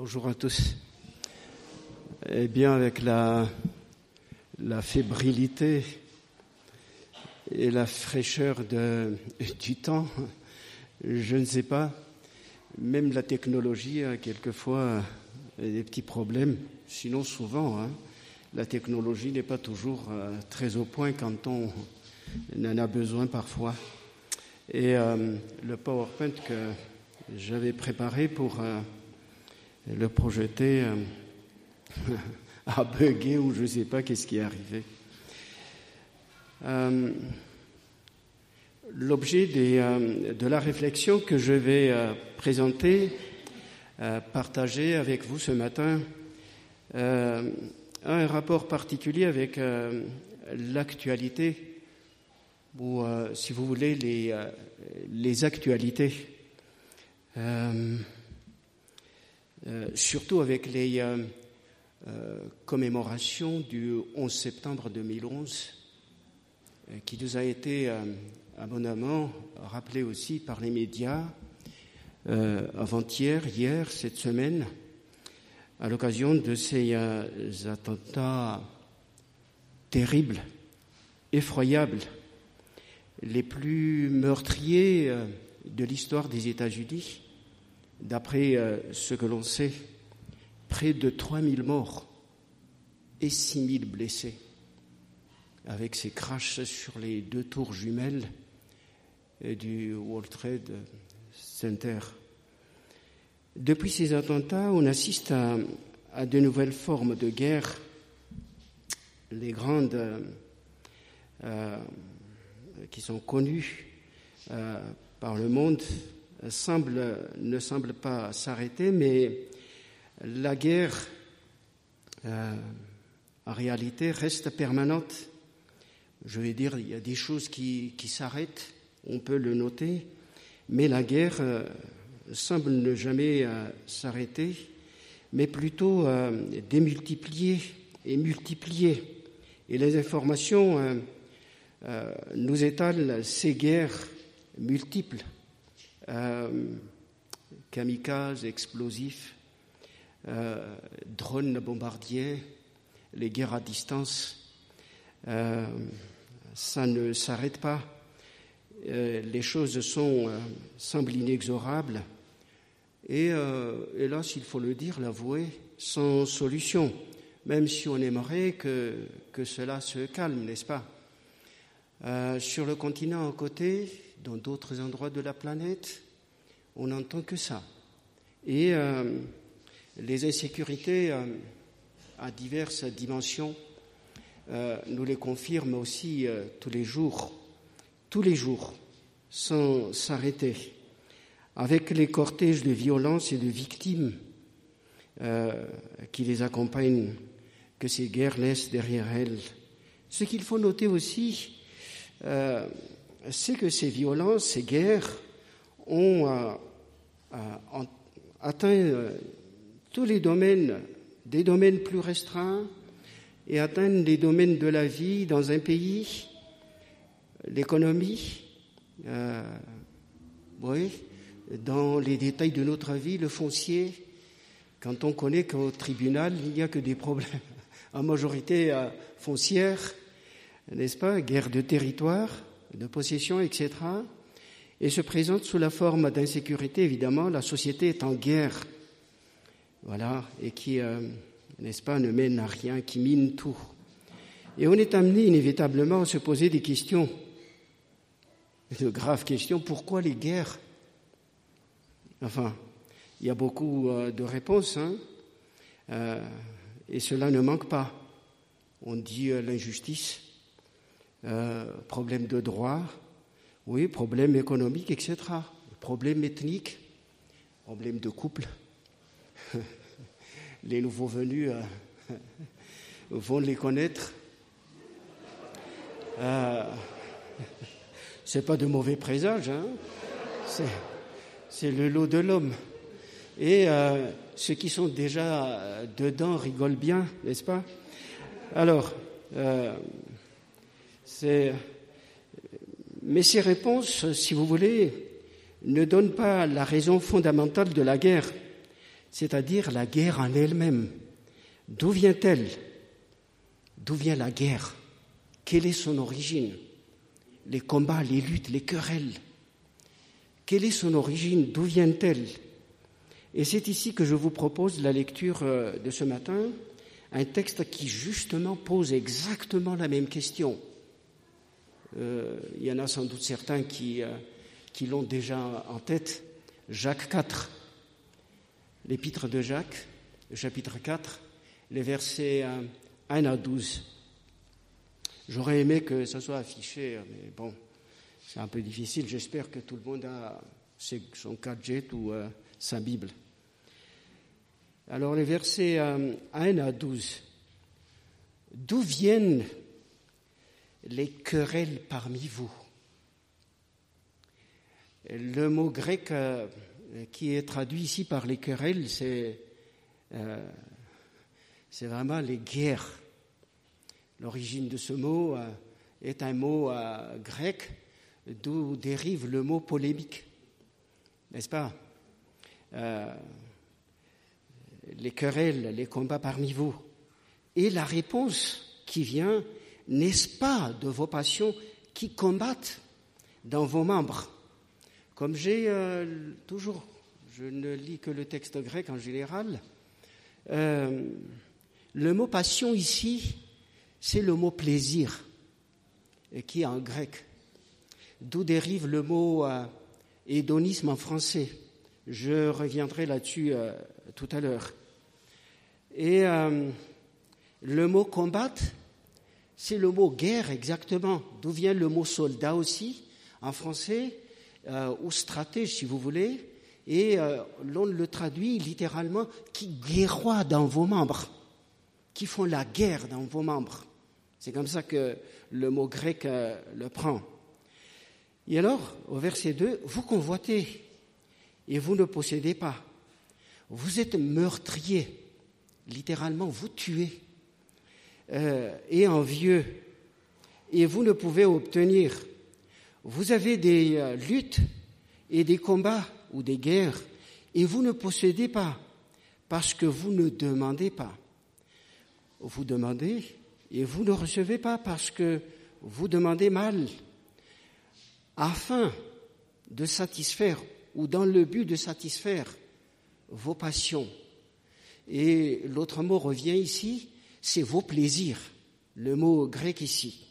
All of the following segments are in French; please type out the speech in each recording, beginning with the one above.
Bonjour à tous. Eh bien, avec la, fébrilité et la fraîcheur du temps, je ne sais pas, même la technologie a quelquefois des petits problèmes, sinon souvent, hein, la technologie n'est pas toujours euh, très au point quand on en a besoin parfois. Et euh, le PowerPoint que j'avais préparé pour euh, le projeter euh, a ou je ne sais pas qu'est-ce qui est arrivé. Euh, L'objet euh, de la réflexion que je vais euh, présenter, partager avec vous ce matin, a un rapport particulier avec l'actualité, ou si vous voulez, les actualités. Euh, surtout avec les euh, euh, commémorations du 11 septembre 2011, qui nous a été abondamment rappelé aussi par les médias avant-hier, hier, cette semaine, à l'occasion de ces attentats terribles, effroyables, les plus meurtriers de l'histoire des États-Unis D'après euh, ce que l'on sait, près de 3000 morts et 6000 blessés, avec ces crashs sur les deux tours jumelles du World Trade Center. Depuis ces attentats, on assiste à, de nouvelles formes de guerre. Les grandes euh, qui sont connues euh, par le monde semble, ne semble pas s'arrêter, mais la guerre, euh, en réalité, reste permanente. Je vais dire, il y a des choses qui, qui s'arrêtent, on peut le noter, mais la guerre euh, semble ne jamais euh, s'arrêter, mais plutôt euh, démultiplier et multiplier. Et les informations euh, euh, nous étalent ces guerres multiples euh, kamikazes, explosifs, euh, drones bombardiers, les guerres à distance. Euh, ça ne s'arrête pas. Euh, les choses sont, euh, semblent inexorables et, euh, hélas, il faut le dire, l'avouer, sans solution, même si on aimerait que, que cela se calme, n'est-ce pas? Euh, Sur le continent à côté, dans d'autres endroits de la planète, on n'entend que ça. Et euh, les insécurités euh, à diverses dimensions euh, nous les confirment aussi tous les jours, tous les jours, sans s'arrêter, avec les cortèges de violence et de victimes qui les accompagnent, que ces guerres laissent derrière elles. Ce qu'il faut noter aussi, c'est que ces violences, ces guerres ont euh, euh, atteint euh, tous les domaines, des domaines plus restreints, et atteignent les domaines de la vie dans un pays, l'économie, oui, dans les détails de notre vie, le foncier, quand on connaît qu'au tribunal, il n'y a que des problèmes en majorité foncière, n'est-ce pas, guerre de territoire, de possession, etc., et se présente sous la forme d'insécurité, évidemment, la société est en guerre, voilà, et qui, euh, n'est-ce pas, ne mène à rien, qui mine tout. Et on est amené inévitablement à se poser des questions, de graves questions. Pourquoi les guerres? Enfin, il y a beaucoup euh, de réponses, hein, euh, et cela ne manque pas. On dit l'injustice, euh, problème de droit, oui, problème économique, etc. Problème ethnique, problème de couple. Les nouveaux venus euh, vont les connaître. Euh, c'est pas de mauvais présage, hein c'est le lot de l'homme. Et euh, ceux qui sont déjà dedans rigolent bien, n'est-ce pas? Alors, mais ces réponses, si vous voulez, ne donnent pas la raison fondamentale de la guerre. c'est-à-dire la guerre en elle-même. D'où vient-elle? D'où vient la guerre? Quelle est son origine? Les combats, les luttes, les querelles. Quelle est son origine? D'où vient-elle? Et c'est ici que je vous propose la lecture euh, de ce matin, un texte qui justement pose exactement la même question. Euh, il y en a sans doute certains qui, euh, l'ont déjà en tête. Jacques 4, l'épître de Jacques, chapitre 4, les versets 1 à 12. J'aurais aimé que ça soit affiché, mais bon, c'est un peu difficile. J'espère que tout le monde a son gadget ou euh, sa Bible. Alors les versets 1 euh, à 12. D'où viennent les querelles parmi vous Le mot grec euh, qui est traduit ici par les querelles, c'est c'est vraiment les guerres. L'origine de ce mot euh, est un mot euh, grec d'où dérive le mot polémique, n'est-ce pas? Euh, Les querelles, les combats parmi vous. Et la réponse qui vient, n'est-ce pas de vos passions qui combattent dans vos membres Comme j'ai toujours, je ne lis que le texte grec en général, le mot passion ici, c'est le mot plaisir, qui est en grec, d'où dérive le mot euh, hédonisme en français. Je reviendrai là-dessus euh, tout à l'heure. Et euh, le mot combattre, c'est le mot guerre exactement, d'où vient le mot soldat aussi en français, ou stratège si vous voulez, et l'on le traduit littéralement qui guerroie dans vos membres qui font la guerre dans vos membres. C'est comme ça que le mot grec euh, le prend. Et alors, au verset 2, vous convoitez et vous ne possédez pas. Vous êtes meurtrier, littéralement, vous tuez, euh, et envieux, et vous ne pouvez obtenir. Vous avez des euh, luttes et des combats ou des guerres, et vous ne possédez pas, parce que vous ne demandez pas vous demandez et vous ne recevez pas parce que vous demandez mal, afin de satisfaire ou dans le but de satisfaire vos passions. Et l'autre mot revient ici, c'est vos plaisirs, le mot grec ici.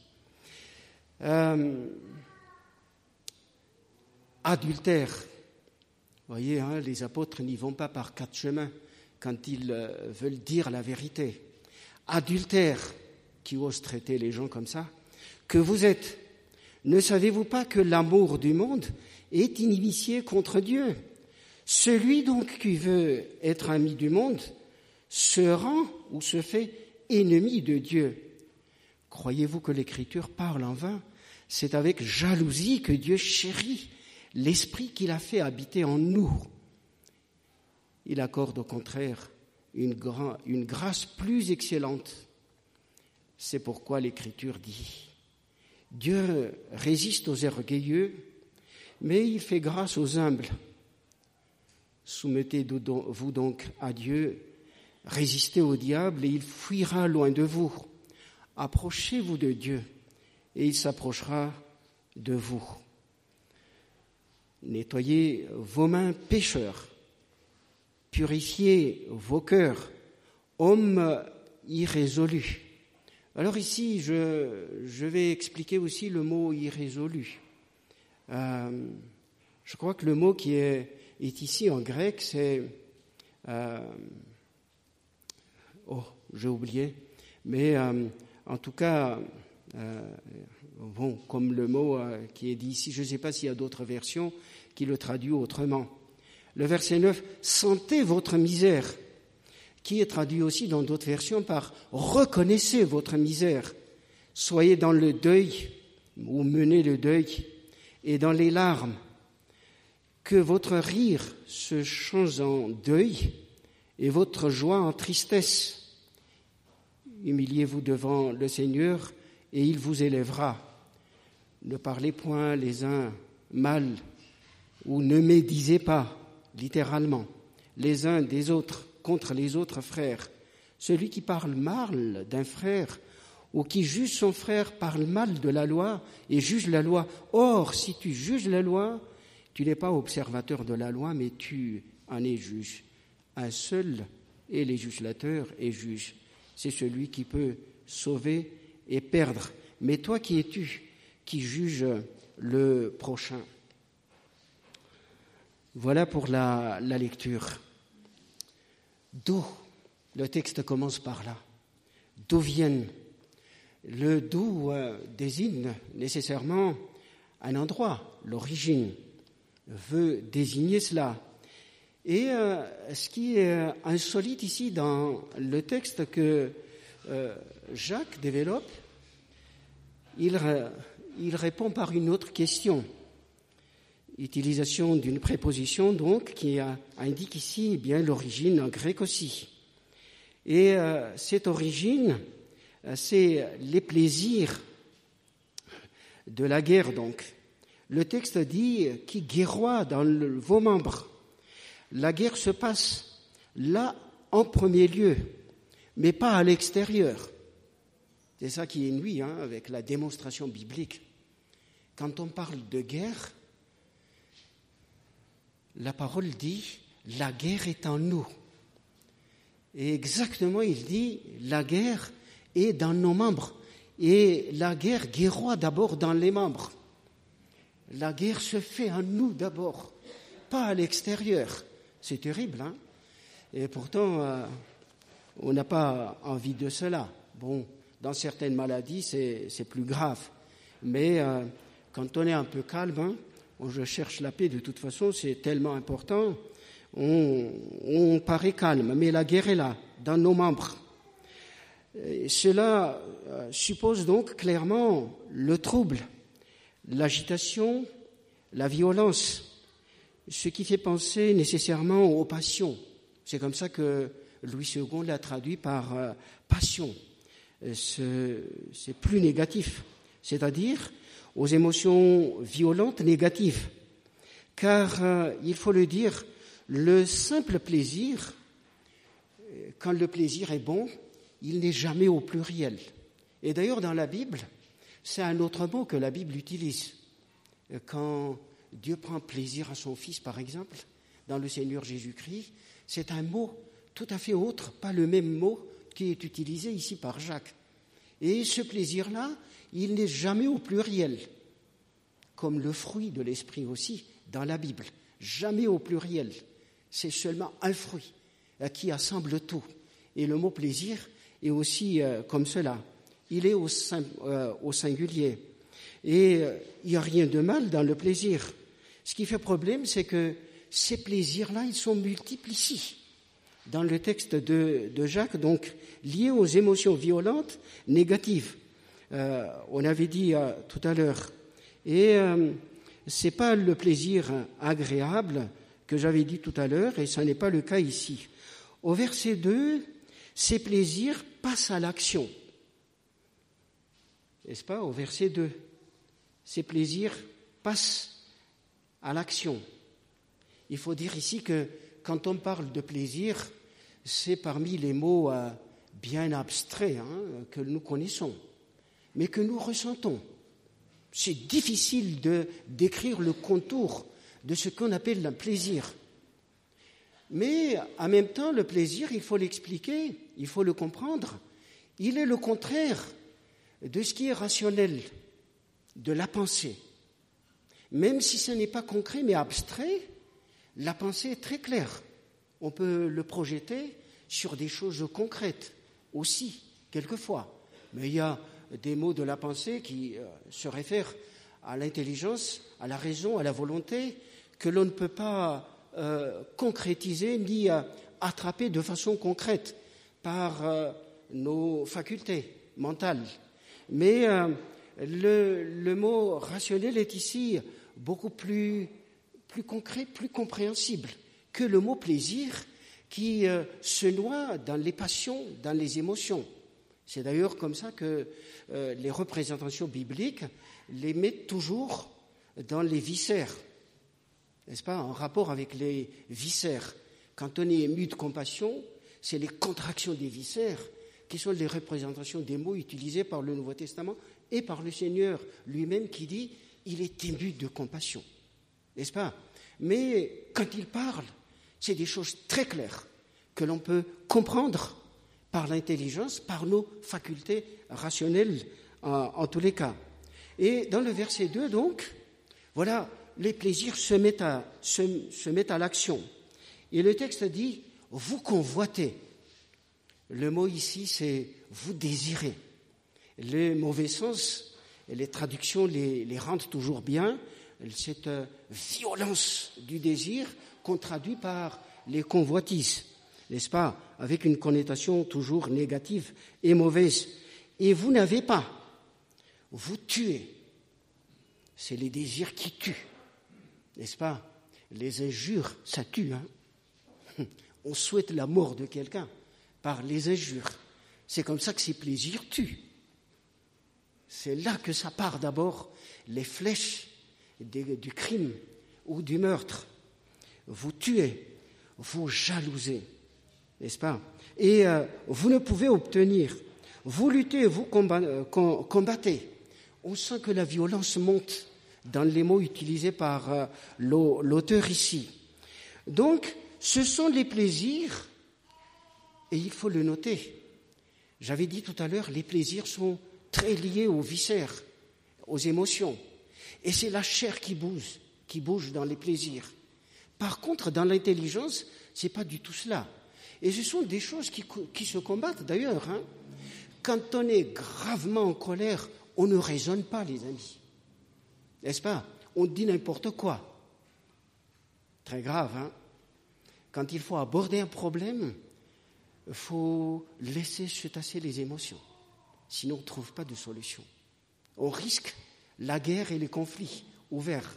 Euh, adultère. Voyez, hein, les apôtres n'y vont pas par quatre chemins quand ils euh, veulent dire la vérité adultère qui ose traiter les gens comme ça, que vous êtes. Ne savez-vous pas que l'amour du monde est initié contre Dieu? Celui donc qui veut être ami du monde se rend ou se fait ennemi de Dieu. Croyez-vous que l'Écriture parle en vain? C'est avec jalousie que Dieu chérit l'Esprit qu'il a fait habiter en nous. Il accorde au contraire une, une grâce plus excellente. C'est pourquoi l'Écriture dit, Dieu résiste aux orgueilleux, mais il fait grâce aux humbles. Soumettez-vous donc à Dieu, résistez au diable et il fuira loin de vous. Approchez-vous de Dieu et il s'approchera de vous. Nettoyez vos mains pécheurs purifiez vos cœurs, hommes irrésolus. Alors ici, je, vais expliquer aussi le mot irrésolu. Euh, je crois que le mot qui est, ici en grec, c'est... Euh, oh, j'ai oublié. Mais euh, en tout cas, bon, comme le mot qui est dit ici, je ne sais pas s'il y a d'autres versions qui le traduisent autrement. Le verset 9, sentez votre misère, qui est traduit aussi dans d'autres versions par reconnaissez votre misère, soyez dans le deuil ou menez le deuil et dans les larmes, que votre rire se change en deuil et votre joie en tristesse. Humiliez-vous devant le Seigneur et il vous élèvera. Ne parlez point les uns mal ou ne médisez pas littéralement. les uns des autres contre les autres frères. Celui qui parle mal d'un frère ou qui juge son frère parle mal de la loi et juge la loi. Or, si tu juges la loi, tu n'es pas observateur de la loi, mais tu en es juge. Un seul est législateur et juge. C'est celui qui peut sauver et perdre. Mais toi qui es-tu qui juge le prochain? Voilà pour la, la lecture. D'où Le texte commence par là. D'où viennent? Le d'où euh, désigne nécessairement un endroit, l'origine veut désigner cela. Et euh, ce qui est insolite ici dans le texte que euh, Jacques développe, il, répond par une autre question. Utilisation d'une préposition donc qui indique ici bien l'origine en grec aussi. Et euh, cette origine, c'est les plaisirs de la guerre donc. Le texte dit qui guerroie dans vos membres. La guerre se passe là en premier lieu, mais pas à l'extérieur. C'est ça qui est nuit hein, avec la démonstration biblique. Quand on parle de guerre, la parole dit la guerre est en nous. Et exactement, il dit la guerre est dans nos membres. Et la guerre guerroie d'abord dans les membres. La guerre se fait en nous d'abord, pas à l'extérieur. C'est terrible, hein Et pourtant, euh, on n'a pas envie de cela. Bon, dans certaines maladies, c'est plus grave. Mais euh, quand on est un peu calme, hein, je cherche la paix de toute façon, c'est tellement important, on, on, paraît calme. Mais la guerre est là, dans nos membres. Cela euh, suppose donc clairement le trouble l'agitation, la violence, ce qui fait penser nécessairement aux passions. C'est comme ça que Louis II l'a traduit par euh, passion. Euh, c'est plus négatif, c'est-à-dire aux émotions violentes négatives. Car, euh, il faut le dire, le simple plaisir, quand le plaisir est bon, il n'est jamais au pluriel. Et d'ailleurs, dans la Bible, c'est un autre mot que la Bible utilise. Quand Dieu prend plaisir à son Fils, par exemple, dans le Seigneur Jésus-Christ, c'est un mot tout à fait autre, pas le même mot qui est utilisé ici par Jacques. Et ce plaisir-là, il n'est jamais au pluriel, comme le fruit de l'esprit aussi dans la Bible. Jamais au pluriel. C'est seulement un fruit euh, qui assemble tout. Et le mot plaisir est aussi euh, comme cela il est au, euh, singulier. Et il n'y a rien de mal dans le plaisir. Ce qui fait problème, c'est que ces plaisirs-là, ils sont multiples ici, dans le texte de, Jacques, donc liés aux émotions violentes, négatives. Euh, on avait dit euh, tout à l'heure. Et euh, c'est pas le plaisir agréable que j'avais dit tout à l'heure, et ce n'est pas le cas ici. Au verset 2, ces plaisirs passent à l'action n'est-ce pas, au verset 2. Ces plaisirs passent à l'action. Il faut dire ici que quand on parle de plaisir, c'est parmi les mots euh, bien abstraits hein, que nous connaissons, mais que nous ressentons. C'est difficile de décrire le contour de ce qu'on appelle le plaisir. Mais en même temps, le plaisir, il faut l'expliquer, il faut le comprendre. Il est le contraire de ce qui est rationnel, de la pensée. Même si ce n'est pas concret mais abstrait, la pensée est très claire. On peut le projeter sur des choses concrètes aussi, quelquefois. Mais il y a des mots de la pensée qui euh, se réfèrent à l'intelligence, à la raison, à la volonté, que l'on ne peut pas euh, concrétiser ni euh, attraper de façon concrète par nos facultés mentales. Mais le, mot rationnel est ici beaucoup plus, plus concret, plus compréhensible que le mot plaisir qui euh, se noie dans les passions, dans les émotions. C'est d'ailleurs comme ça que euh, les représentations bibliques les mettent toujours dans les viscères, n'est-ce pas, en rapport avec les viscères. Quand on est ému de compassion, c'est les contractions des viscères qui sont les représentations des mots utilisés par le Nouveau Testament et par le Seigneur lui-même qui dit il est ému de compassion. N'est-ce pas? Mais quand il parle, c'est des choses très claires que l'on peut comprendre par l'intelligence, par nos facultés rationnelles en, tous les cas. Et dans le verset 2, donc, voilà, les plaisirs se mettent à, se mettent à l'action. Et le texte dit, vous convoitez. Le mot ici, c'est vous désirez. Le mauvais sens, les traductions les, rendent toujours bien. Cette violence du désir qu'on traduit par les convoitises, n'est-ce pas, avec une connotation toujours négative et mauvaise. Et vous n'avez pas, vous tuez. C'est les désirs qui tuent, n'est-ce pas Les injures, ça tue. Hein On souhaite la mort de quelqu'un par les injures. C'est comme ça que ces plaisirs tuent. C'est là que ça part d'abord, les flèches du crime ou du meurtre. Vous tuez, vous jalousez, n'est-ce pas? Et euh, vous ne pouvez obtenir. Vous luttez, vous euh, combattez. On sent que la violence monte dans les mots utilisés par euh, l'auteur ici. Donc, ce sont les plaisirs, et il faut le noter. J'avais dit tout à l'heure, les plaisirs sont très liés aux viscères, aux émotions. Et c'est la chair qui bouge, qui bouge dans les plaisirs. Par contre, dans l'intelligence, ce n'est pas du tout cela. Et ce sont des choses qui, se combattent d'ailleurs. Hein. Quand on est gravement en colère, on ne raisonne pas, les amis. N'est-ce pas? On dit n'importe quoi. Très grave, hein Quand il faut aborder un problème, il faut laisser se tasser les émotions. Sinon, on ne trouve pas de solution. On risque la guerre et les conflits ouverts,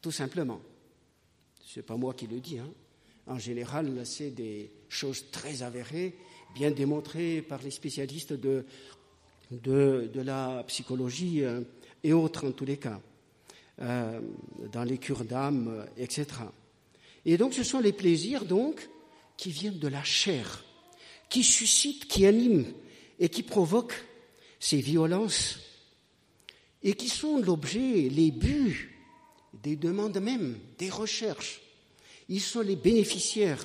tout simplement. Ce n'est pas moi qui le dis. Hein. En général, c'est des choses très avérées, bien démontrées par les spécialistes de, la psychologie euh, et autres en tous les cas, euh, dans les cures d'âme, etc. Et donc, ce sont les plaisirs donc qui viennent de la chair, qui suscitent, qui animent et qui provoquent ces violences et qui sont l'objet, les buts des demandes même, des recherches. Ils sont les bénéficiaires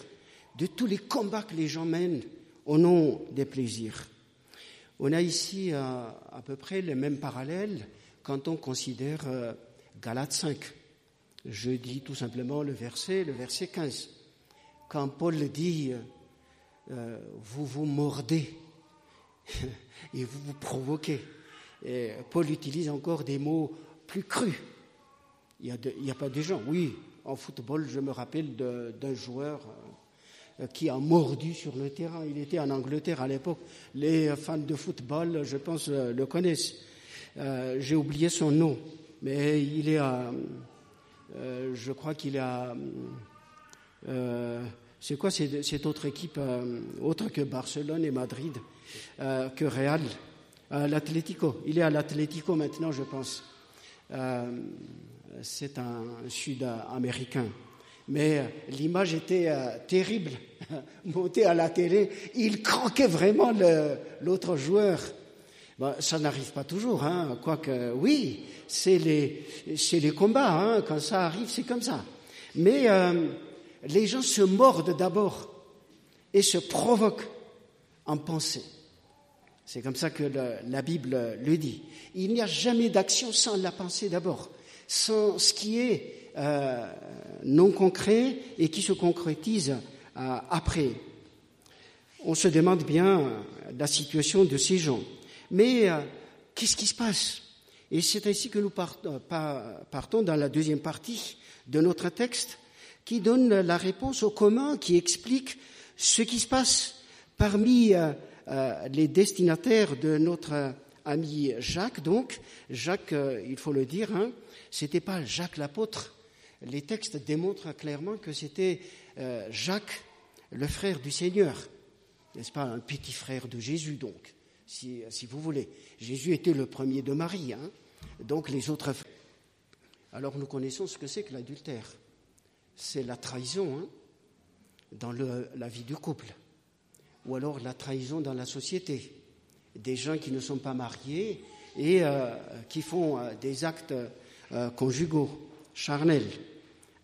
de tous les combats que les gens mènent au nom des plaisirs. On a ici à, peu près le même parallèle quand on considère euh, Galates 5. Je dis tout simplement le verset, le verset 15. Quand Paul dit euh, Vous vous mordez et vous vous provoquez. Paul utilise encore des mots plus crus. Il n'y a, pas des gens. Oui, en football, je me rappelle d'un joueur euh, qui a mordu sur le terrain. Il était en Angleterre à l'époque. Les fans de football, je pense, euh, le connaissent. Euh, j'ai oublié son nom, mais il est à. je crois qu'il est à. c'est quoi cette autre équipe, autre que Barcelone et Madrid euh, que Real. Euh, L'Atlético. Il est à l'Atlético maintenant, je pense. Euh, c'est un Sud-Américain. Mais l'image était terrible. Monté à la télé, il croquait vraiment l'autre joueur. ça n'arrive pas toujours, hein. quoique oui, c'est les, les combats, hein. quand ça arrive, c'est comme ça. Mais les gens se mordent d'abord et se provoquent en pensée. C'est comme ça que la Bible le dit. Il n'y a jamais d'action sans la pensée d'abord, sans ce qui est euh, non concret et qui se concrétise euh, après. On se demande bien la situation de ces gens. Mais euh, qu'est-ce qui se passe? Et c'est ainsi que nous partons dans la deuxième partie de notre texte qui donne la réponse au commun, qui explique ce qui se passe parmi euh, les destinataires de notre ami Jacques. Donc, Jacques, euh, il faut le dire, hein, c'était pas Jacques l'apôtre. Les textes démontrent clairement que c'était euh, Jacques, le frère du Seigneur, n'est-ce pas, un petit frère de Jésus, donc, si, vous voulez. Jésus était le premier de Marie, hein, donc les autres frères. Alors nous connaissons ce que c'est que l'adultère. C'est la trahison. Hein. dans la vie du couple, ou alors la trahison dans la société. Des gens qui ne sont pas mariés et euh, qui font euh, des actes euh, conjugaux, charnels,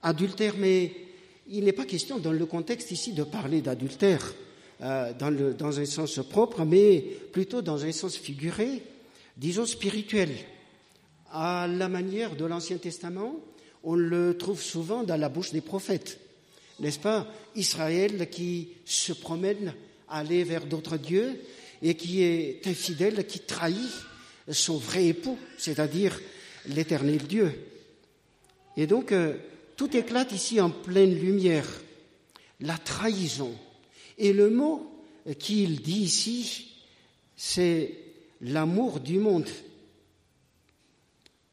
adultère, mais il n'est pas question dans le contexte ici de parler d'adultère dans, dans un sens propre, mais plutôt dans un sens figuré, disons spirituel. À la manière de l'Ancien Testament, on le trouve souvent dans la bouche des prophètes n'est-ce pas? Israël qui se promène aller vers d'autres dieux et qui est infidèle, qui trahit son vrai époux, c'est-à-dire l'éternel Dieu. Et donc, euh, tout éclate ici en pleine lumière. La trahison. Et le mot qu'il dit ici, c'est l'amour du monde.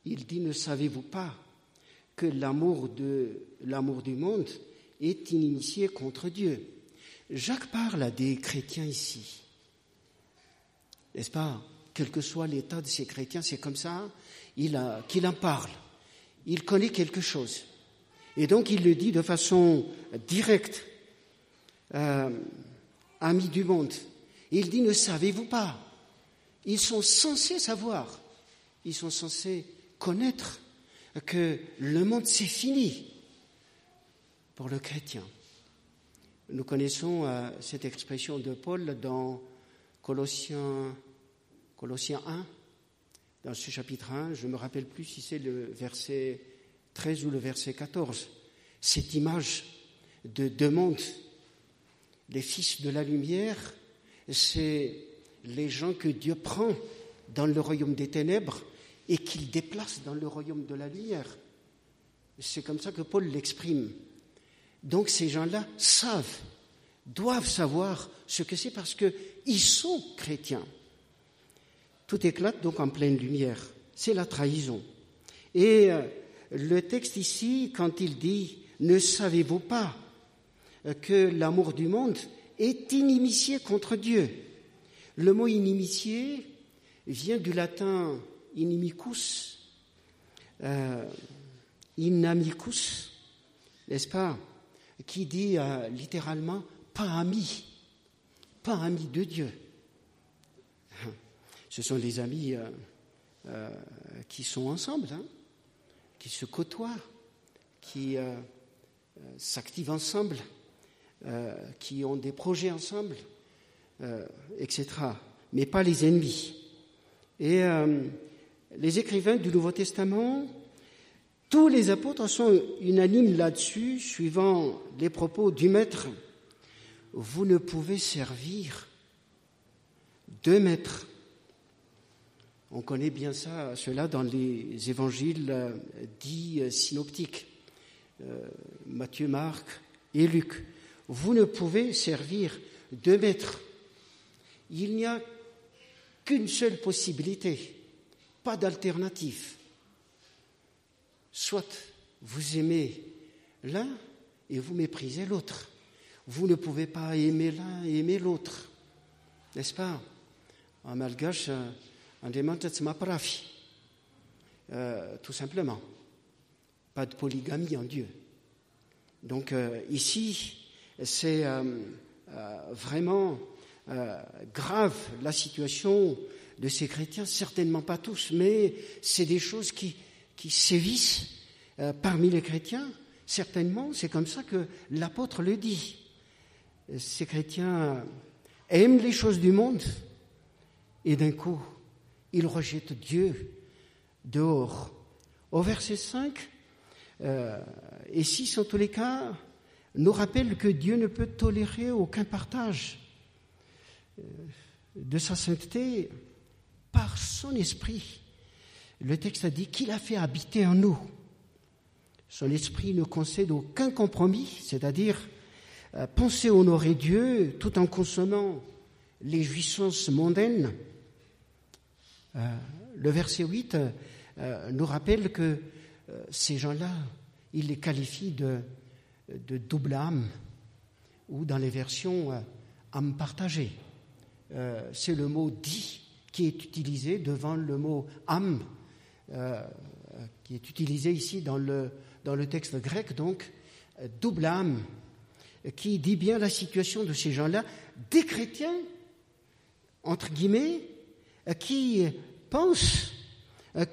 Il dit, ne savez-vous pas que l'amour l'amour du monde est initié contre Dieu? Jacques parle à des chrétiens ici. N'est-ce pas? Quel que soit l'état de ces chrétiens, c'est comme ça qu'il en parle. Il connaît quelque chose. Et donc il le dit de façon directe. Euh, amis du monde. Il dit, ne savez-vous pas? Ils sont censés savoir. Ils sont censés connaître que le monde c'est fini pour le chrétien. Nous connaissons euh, cette expression de Paul dans Colossiens, Colossiens 1, dans ce chapitre 1, je ne me rappelle plus si c'est le verset 13 ou le verset 14, cette image de deux mondes, les fils de la lumière, c'est les gens que Dieu prend dans le royaume des ténèbres et qu'il déplace dans le royaume de la lumière. C'est comme ça que Paul l'exprime. Donc ces gens-là savent, doivent savoir ce que c'est parce qu'ils sont chrétiens. Tout éclate donc en pleine lumière. C'est la trahison. Et euh, le texte ici, quand il dit Ne savez-vous pas que l'amour du monde est inimitié contre Dieu? Le mot inimitié vient du latin inimicus, euh, inamicus, n'est-ce pas? Qui dit euh, littéralement pas ami, pas ami de Dieu. Ce sont les amis euh, euh, qui sont ensemble, hein, qui se côtoient, qui s'activent ensemble, qui ont des projets ensemble, etc. Mais pas les ennemis. Et les écrivains du Nouveau Testament tous les apôtres sont unanimes là-dessus, suivant les propos du Maître. Vous ne pouvez servir deux maîtres. On connaît bien cela dans les évangiles euh, dits euh, synoptiques, euh, Matthieu, Marc et Luc. Vous ne pouvez servir deux maîtres. Il n'y a qu'une seule possibilité, pas d'alternative. Soit vous aimez l'un et vous méprisez l'autre. Vous ne pouvez pas aimer l'un et aimer l'autre. N'est-ce pas? En malgache, on demande euh, tout simplement. Pas de polygamie en Dieu. Donc euh, ici, c'est euh, vraiment grave la situation de ces chrétiens, certainement pas tous, mais c'est des choses qui, qui sévissent euh, parmi les chrétiens, certainement, c'est comme ça que l'apôtre le dit. Ces chrétiens aiment les choses du monde et d'un coup, ils rejettent Dieu dehors. Au verset 5 euh, et 6, en tous les cas, nous rappelle que Dieu ne peut tolérer aucun partage euh, de sa sainteté par son esprit le texte a dit qu'il a fait habiter en nous. Son esprit ne concède aucun compromis, c'est-à-dire euh, penser honorer Dieu tout en consommant les jouissances mondaines. Euh, le verset 8 euh, nous rappelle que ces gens-là, il les qualifie de, de double âme, ou dans les versions âme partagée. C'est le mot dit qui est utilisé devant le mot âme euh, qui est utilisé ici dans le, texte grec, donc, double âme. qui dit bien la situation de ces gens-là, des chrétiens, entre guillemets, qui pensent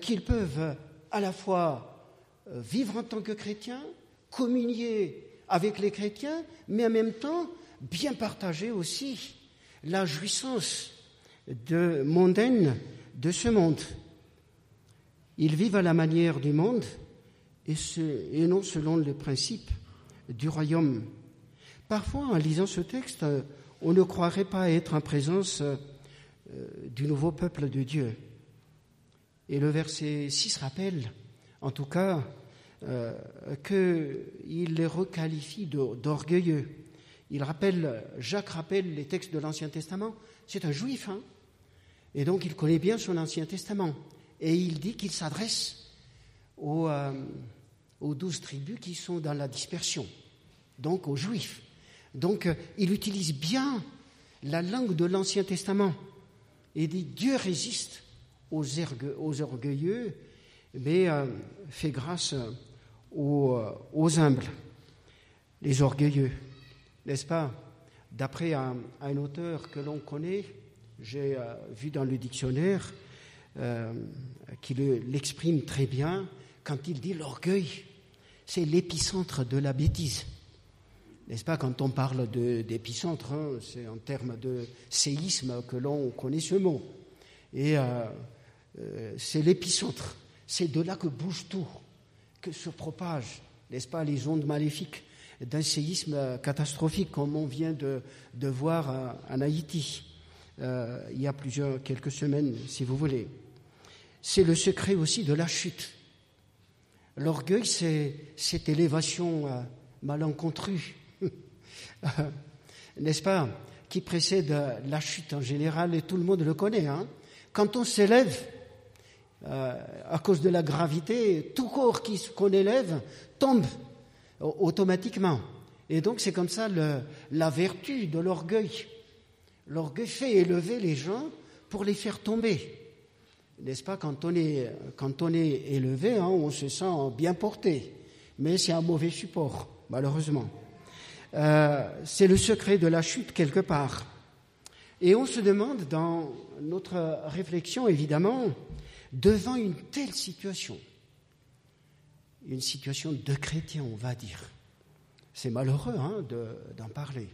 qu'ils peuvent à la fois vivre en tant que chrétiens, communier avec les chrétiens, mais en même temps bien partager aussi la jouissance mondaine de ce monde. Ils vivent à la manière du monde et, non selon les principes du royaume. Parfois, en lisant ce texte, on ne croirait pas être en présence euh, du nouveau peuple de Dieu. Et le verset 6 rappelle, en tout cas, euh, qu'il les requalifie d'orgueilleux. Il rappelle, Jacques rappelle les textes de l'Ancien Testament. C'est un juif, hein et donc il connaît bien son Ancien Testament. Et il dit qu'il s'adresse aux, euh, aux, douze tribus qui sont dans la dispersion, donc aux juifs. Donc euh, il utilise bien la langue de l'Ancien Testament. Et dit Dieu résiste aux, orgueilleux, mais euh, fait grâce aux, humbles, les orgueilleux n'est-ce pas? D'après un, auteur que l'on connaît, j'ai vu dans le dictionnaire euh, qu'il l'exprime très bien quand il dit l'orgueil, c'est l'épicentre de la bêtise. N'est-ce pas Quand on parle d'épicentre, hein, c'est en termes de séisme que l'on connaît ce mot. Et euh, c'est l'épicentre. C'est de là que bouge tout, que se propagent, n'est-ce pas, les ondes maléfiques d'un séisme catastrophique comme on vient de, voir en Haïti euh, il y a plusieurs, quelques semaines, si vous voulez. C'est le secret aussi de la chute. L'orgueil, c'est cette élévation euh, malencontrue, n'est-ce pas, qui précède la chute en général, et tout le monde le connaît. Hein Quand on s'élève, euh, à cause de la gravité, tout corps qu'on élève tombe automatiquement. Et donc c'est comme ça la vertu de l'orgueil. L'orgueil fait élever les gens pour les faire tomber. N'est-ce pas quand on est, quand on est élevé, hein, on se sent bien porté, mais c'est un mauvais support, malheureusement. Euh, c'est le secret de la chute quelque part. Et on se demande dans notre réflexion, évidemment, devant une telle situation, une situation de chrétien, on va dire. C'est malheureux hein, d'en parler.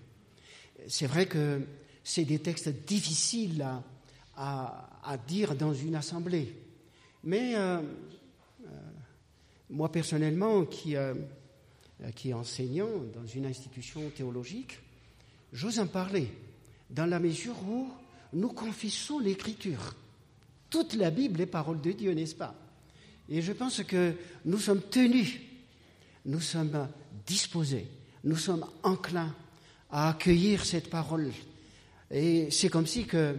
C'est vrai que c'est des textes difficiles à, à, dire dans une assemblée. Mais euh, euh, moi personnellement, qui, euh, qui est enseignant dans une institution théologique, j'ose en parler dans la mesure où nous confessons l'Écriture. Toute la Bible est parole de Dieu, n'est-ce pas? Et je pense que nous sommes tenus, nous sommes disposés, nous sommes enclins à accueillir cette parole. Et c'est comme si que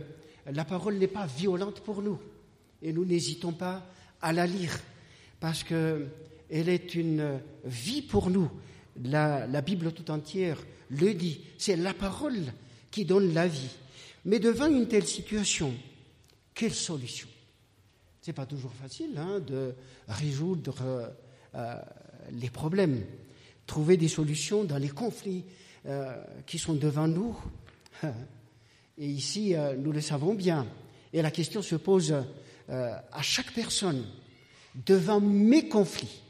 la parole n'est pas violente pour nous. Et nous n'hésitons pas à la lire parce qu'elle est une vie pour nous. La, Bible tout entière le dit. C'est la parole qui donne la vie. Mais devant une telle situation, quelle solution? N'est pas toujours facile hein, de résoudre euh, euh, les problèmes, trouver des solutions dans les conflits euh, qui sont devant nous. Et ici, nous le savons bien. Et la question se pose à chaque personne devant mes conflits,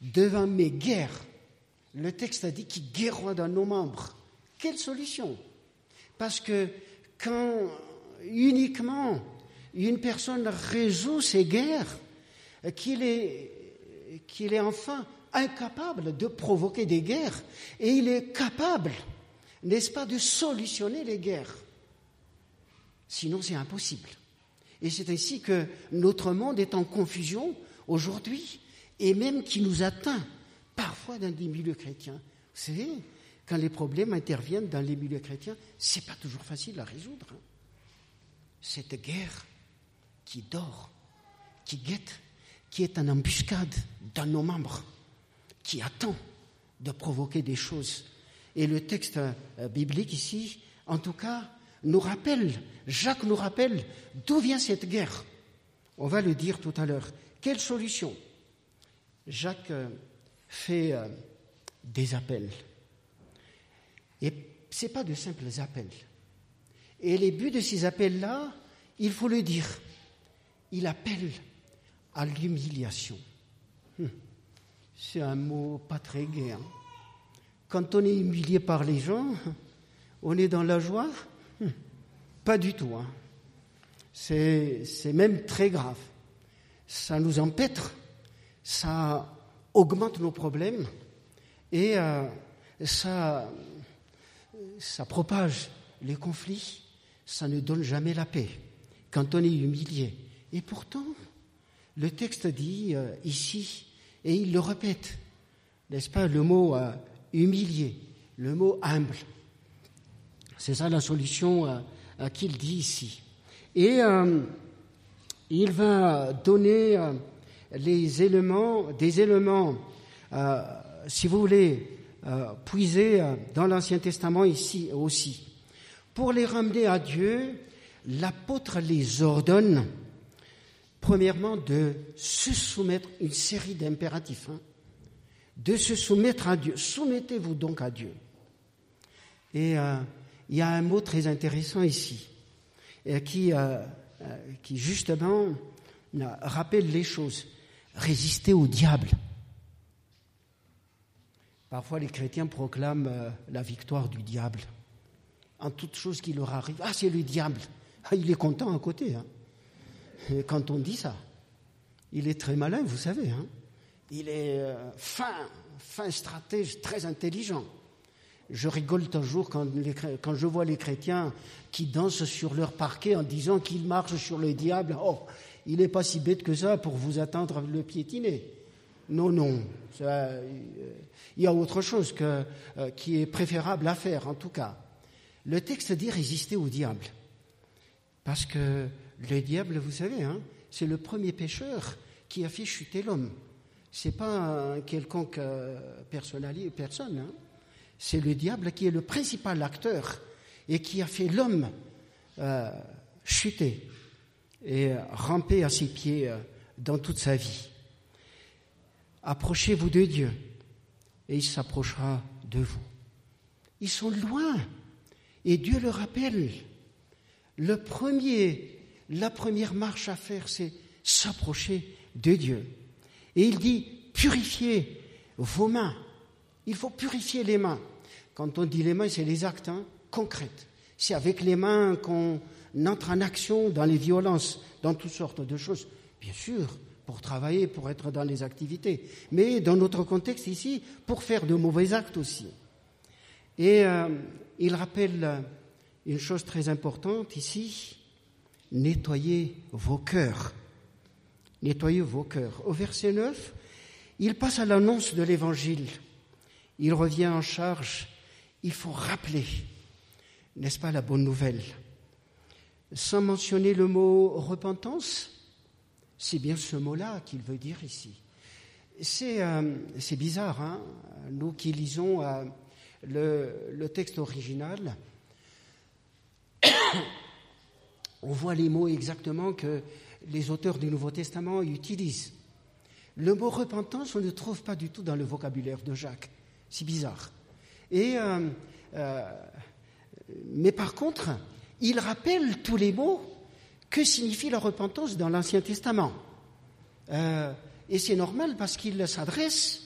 devant mes guerres. Le texte a dit qu'il guerroie dans nos membres. Quelle solution? Parce que quand uniquement une personne résout ses guerres, qu'il est, qu'il est enfin incapable de provoquer des guerres et il est capable, n'est-ce pas, de solutionner les guerres. Sinon, c'est impossible. Et c'est ainsi que notre monde est en confusion aujourd'hui et même qui nous atteint parfois dans des milieux chrétiens. Vous savez, quand les problèmes interviennent dans les milieux chrétiens, c'est pas toujours facile à résoudre. Cette guerre qui dort, qui guette, qui est en embuscade dans nos membres, qui attend de provoquer des choses. Et le texte euh, biblique ici, en tout cas, nous rappelle, Jacques nous rappelle d'où vient cette guerre. On va le dire tout à l'heure. Quelle solution Jacques euh, fait euh, des appels. Et ce n'est pas de simples appels. Et les buts de ces appels-là, il faut le dire, il appelle à l'humiliation. Hum. C'est un mot pas très gai. Hein. Quand on est humilié par les gens, on est dans la joie hum. Pas du tout. Hein. C'est même très grave. Ça nous empêtre, ça augmente nos problèmes et euh, ça, ça propage les conflits, ça ne donne jamais la paix quand on est humilié. Et pourtant, le texte dit euh, ici, et il le répète, n'est-ce pas, le mot euh, humilié, le mot humble. C'est ça la solution qu'il dit ici. Et il va donner les éléments, des éléments euh, si vous voulez, euh, euh, dans l'Ancien Testament ici aussi. Pour les ramener à Dieu, l'apôtre les ordonne, premièrement, de se soumettre, une série d'impératifs, hein, de se soumettre à Dieu. Soumettez-vous donc à Dieu. Et il y a un mot très intéressant ici, qui, qui justement rappelle les choses. Résister au diable. Parfois, les chrétiens proclament euh, la victoire du diable. En toute chose qui leur arrive, ah, c'est le diable. Ah, il est content à côté. Hein. quand on dit ça, il est très malin, vous savez. Hein. Il est euh, fin, fin stratège, très intelligent. Je rigole toujours quand, je vois les chrétiens qui dansent sur leur parquet en disant qu'ils marchent sur le diable. Oh, il n'est pas si bête que ça pour vous attendre le piétiner. Non, non. Euh, il y a autre chose euh, qui est préférable à faire, en tout cas. Le texte dit résister au diable. Parce que le diable, vous savez, hein, c'est le premier pécheur qui a fait chuter l'homme. C'est pas un quelconque euh, personne. Hein. C'est le diable qui est le principal acteur et qui a fait l'homme chuter et ramper à ses pieds dans toute sa vie. Approchez-vous de Dieu et il s'approchera de vous. Ils sont loin et Dieu le rappelle. Le premier, la première marche à faire, c'est s'approcher de Dieu. Et il dit, purifiez vos mains. Il faut purifier les mains. Quand on dit les mains, c'est les actes hein, concrets. C'est avec les mains qu'on entre en action dans les violences, dans toutes sortes de choses. Bien sûr, pour travailler, pour être dans les activités, mais dans notre contexte ici, pour faire de mauvais actes aussi. Et euh, il rappelle une chose très importante ici, nettoyez vos cœurs. Nettoyez vos cœurs. Au verset 9, il passe à l'annonce de l'Évangile. Il revient en charge. Il faut rappeler, n'est-ce pas, la bonne nouvelle? Sans mentionner le mot repentance, c'est bien ce mot-là qu'il veut dire ici. C'est euh, bizarre, hein? Nous qui lisons euh, le, texte original, on voit les mots exactement que les auteurs du Nouveau Testament utilisent. Le mot repentance, on ne trouve pas du tout dans le vocabulaire de Jacques. C'est bizarre. Et, euh, mais par contre, il rappelle tous les mots que signifie la repentance dans l'Ancien Testament euh, Et c'est normal parce qu'il s'adresse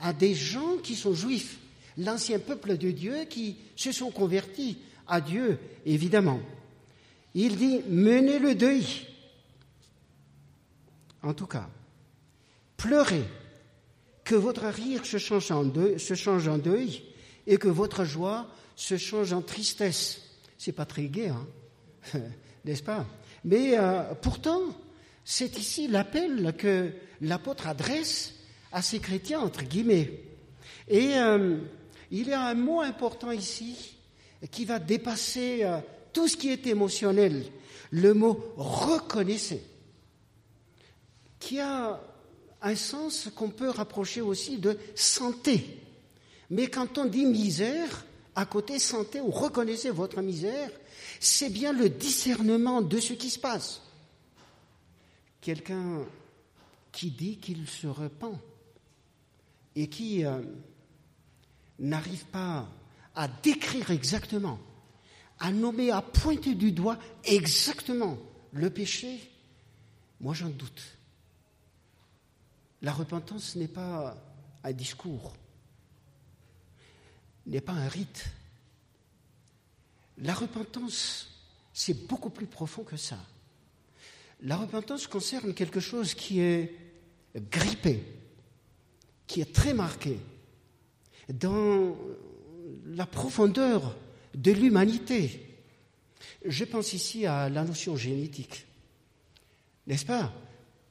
à des gens qui sont juifs, l'ancien peuple de Dieu qui se sont convertis à Dieu, évidemment. Il dit, menez le deuil. En tout cas, pleurez, que votre rire se change en deuil et que votre joie se change en tristesse. C'est pas très gai, hein n'est-ce pas? Mais euh, pourtant, c'est ici l'appel que l'apôtre adresse à ces chrétiens, entre guillemets. Et euh, il y a un mot important ici qui va dépasser euh, tout ce qui est émotionnel, le mot reconnaissez, qui a un sens qu'on peut rapprocher aussi de santé. Mais quand on dit misère, à côté santé ou reconnaissez votre misère, c'est bien le discernement de ce qui se passe. Quelqu'un qui dit qu'il se repent et qui euh, n'arrive pas à décrire exactement, à nommer, à pointer du doigt exactement le péché, moi j'en doute. La repentance n'est pas un discours, n'est pas un rite. La repentance, c'est beaucoup plus profond que ça. La repentance concerne quelque chose qui est grippé, qui est très marqué dans la profondeur de l'humanité. Je pense ici à la notion génétique. N'est-ce pas?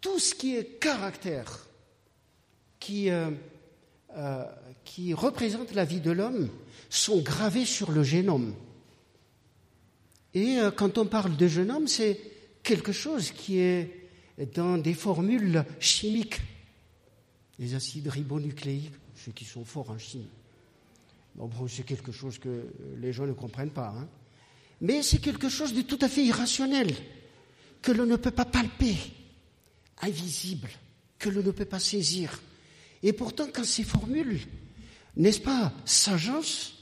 Tout ce qui est caractère, qui, euh, euh, qui représente la vie de l'homme, sont gravés sur le génome. Et euh, quand on parle de génome, c'est quelque chose qui est dans des formules chimiques, les acides ribonucléiques, ceux qui sont forts en chimie. Bon, c'est quelque chose que les gens ne comprennent pas. Hein. Mais c'est quelque chose de tout à fait irrationnel, que l'on ne peut pas palper, invisible, que l'on ne peut pas saisir. Et pourtant, quand ces formules, n'est-ce pas, s'agencent,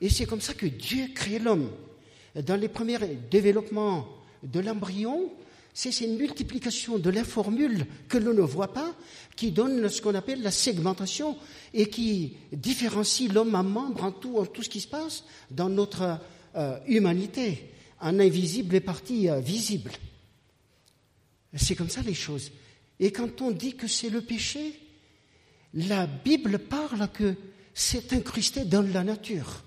et c'est comme ça que Dieu crée l'homme. Dans les premiers développements de l'embryon, c'est cette multiplication de la formule que l'on ne voit pas qui donne ce qu'on appelle la segmentation et qui différencie l'homme en membre en tout, en tout ce qui se passe dans notre euh, humanité, en invisible et partie euh, visible. C'est comme ça les choses. Et quand on dit que c'est le péché, la Bible parle que c'est incrusté dans la nature.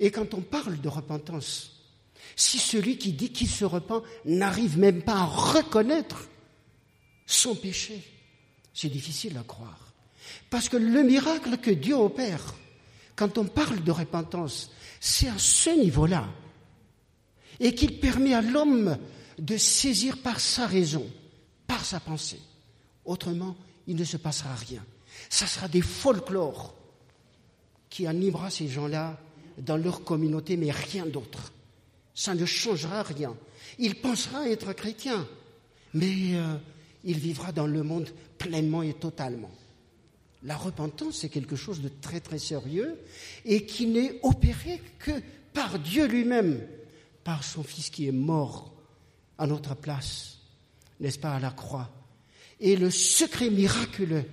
Et quand on parle de repentance, si celui qui dit qu'il se repent n'arrive même pas à reconnaître son péché, c'est difficile à croire. Parce que le miracle que Dieu opère, quand on parle de repentance, c'est à ce niveau-là. Et qu'il permet à l'homme de saisir par sa raison, par sa pensée. Autrement, il ne se passera rien. Ça sera des folklores qui animera ces gens-là dans leur communauté, mais rien d'autre ça ne changera rien. Il pensera être chrétien, mais euh, il vivra dans le monde pleinement et totalement. La repentance, c'est quelque chose de très très sérieux et qui n'est opéré que par Dieu lui-même, par son Fils qui est mort à notre place, n'est-ce pas, à la croix. Et le secret miraculeux,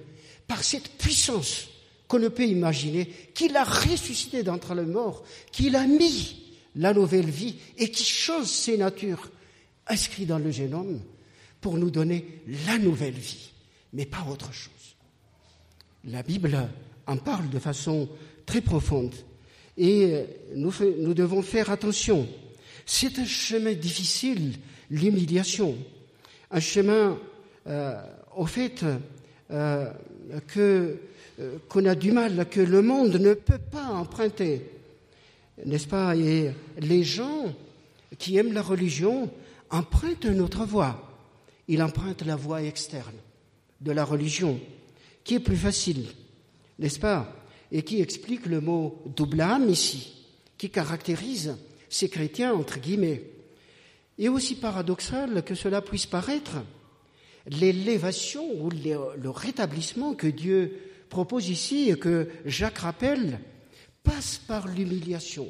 par cette puissance qu'on ne peut imaginer, qu'il a ressuscité d'entre les morts, qu'il a mis la nouvelle vie et qui change ses natures inscrites dans le génome pour nous donner la nouvelle vie, mais pas autre chose. La Bible en parle de façon très profonde et nous, nous devons faire attention. C'est un chemin difficile, l'humiliation, un chemin euh, au fait euh, euh, qu'on a du mal, que le monde ne peut pas emprunter n'est-ce pas? Et les gens qui aiment la religion empruntent une autre voie. Ils empruntent la voie externe de la religion, qui est plus facile, n'est-ce pas? Et qui explique le mot double âme ici, qui caractérise ces chrétiens, entre guillemets. Et aussi paradoxal que cela puisse paraître, l'élévation ou le rétablissement que Dieu propose ici et que Jacques rappelle, passe par l'humiliation.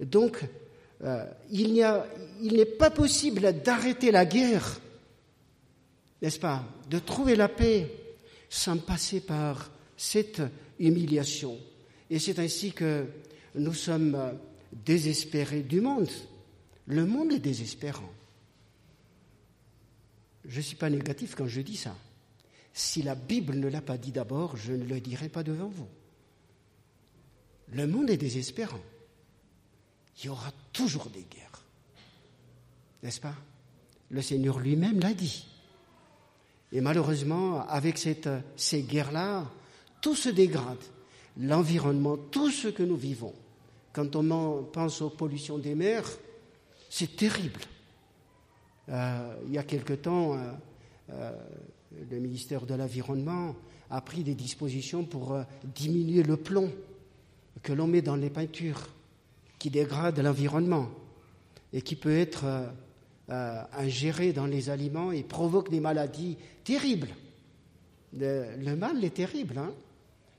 Donc, euh, il n'est pas possible d'arrêter la guerre, n'est-ce pas, de trouver la paix sans passer par cette humiliation. Et c'est ainsi que nous sommes désespérés du monde. Le monde est désespérant. Je ne suis pas négatif quand je dis ça. Si la Bible ne l'a pas dit d'abord, je ne le dirai pas devant vous. Le monde est désespérant. Il y aura toujours des guerres. N'est-ce pas? Le Seigneur lui-même l'a dit. Et malheureusement, avec ces guerres-là, tout se dégrade. L'environnement, tout ce que nous vivons. Quand on pense aux pollutions des mers, c'est terrible. Euh, il y a quelque temps, euh, euh, le ministère de l'Environnement a pris des dispositions pour diminuer le plomb que l'on met dans les peintures, qui dégradent l'environnement et qui peut être ingéré dans les aliments et provoque des maladies terribles. Le, mal est terrible. Hein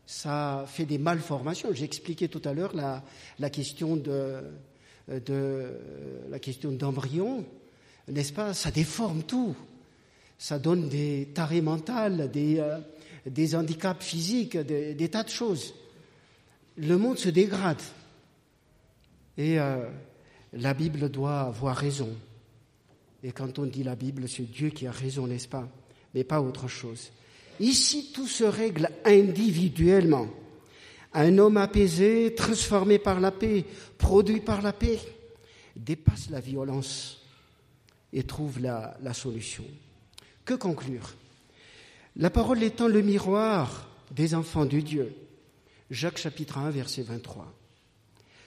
ça fait des malformations. J'ai expliqué tout à l'heure la, question de, la question n'est-ce pas Ça déforme tout. Ça donne des tarés mentales, des, euh, des handicaps physiques, des, des, tas de choses. Le monde se dégrade. Et euh, la Bible doit avoir raison. Et quand on dit la Bible, c'est Dieu qui a raison, n'est-ce pas Mais pas autre chose. Ici, tout se règle individuellement. Un homme apaisé, transformé par la paix, produit par la paix, dépasse la violence et trouve la, solution. Que conclure? La parole étant le miroir des enfants de Dieu. Jacques chapitre 1, verset 23.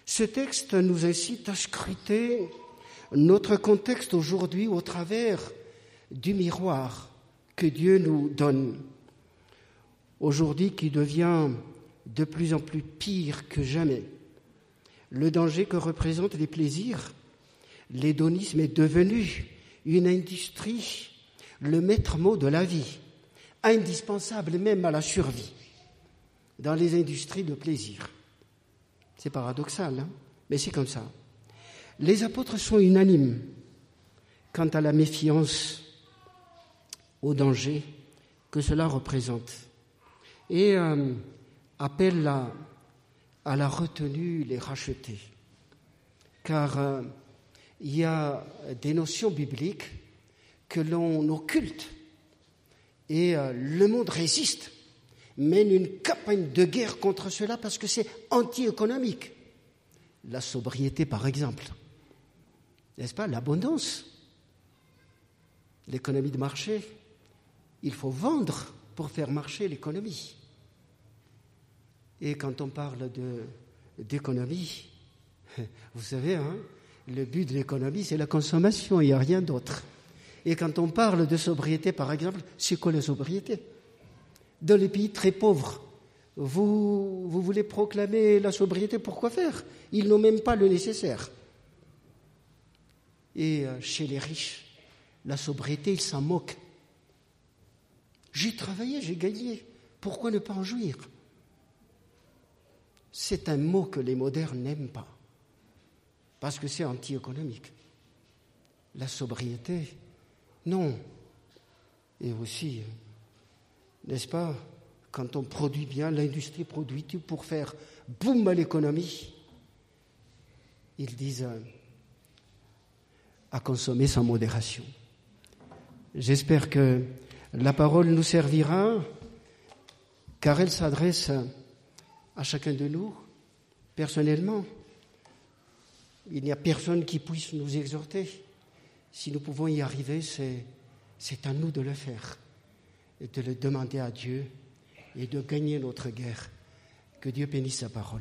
Ce texte nous incite à scruter notre contexte aujourd'hui au travers du miroir que Dieu nous donne aujourd'hui qui devient de plus en plus pire que jamais. Le danger que représentent les plaisirs, l'hédonisme est devenu une industrie, le maître mot de la vie, indispensable même à la survie dans les industries de plaisir. C'est paradoxal, hein mais c'est comme ça. Les apôtres sont unanimes quant à la méfiance, au danger que cela représente et euh, appelle à, la retenue, les racheter. Car euh, il y a des notions bibliques que l'on occulte et euh, le monde résiste, mène une campagne de guerre contre cela parce que c'est anti-économique. La sobriété, par exemple. N'est-ce pas? L'abondance. L'économie de marché. Il faut vendre pour faire marcher l'économie. Et quand on parle d'économie, vous savez, hein, le but de l'économie, c'est la consommation, il n'y a rien d'autre. Et quand on parle de sobriété, par exemple, c'est quoi la sobriété? Dans les pays très pauvres, vous, voulez proclamer la sobriété, pourquoi faire? Ils n'ont même pas le nécessaire. Et euh, chez les riches, la sobriété, ils s'en moquent. J'ai travaillé, j'ai gagné. Pourquoi ne pas en jouir? C'est un mot que les modernes n'aiment pas, parce que c'est anti-économique. La sobriété, non. Et aussi, n'est-ce pas, quand on produit bien, l'industrie produit tout pour faire boum à l'économie. Ils disent euh, à consommer sans modération. J'espère que la parole nous servira car elle s'adresse à chacun de nous personnellement. Il n'y a personne qui puisse nous exhorter. Si nous pouvons y arriver, c'est à nous de le faire de le demander à Dieu et de gagner notre guerre. Que Dieu bénisse sa parole.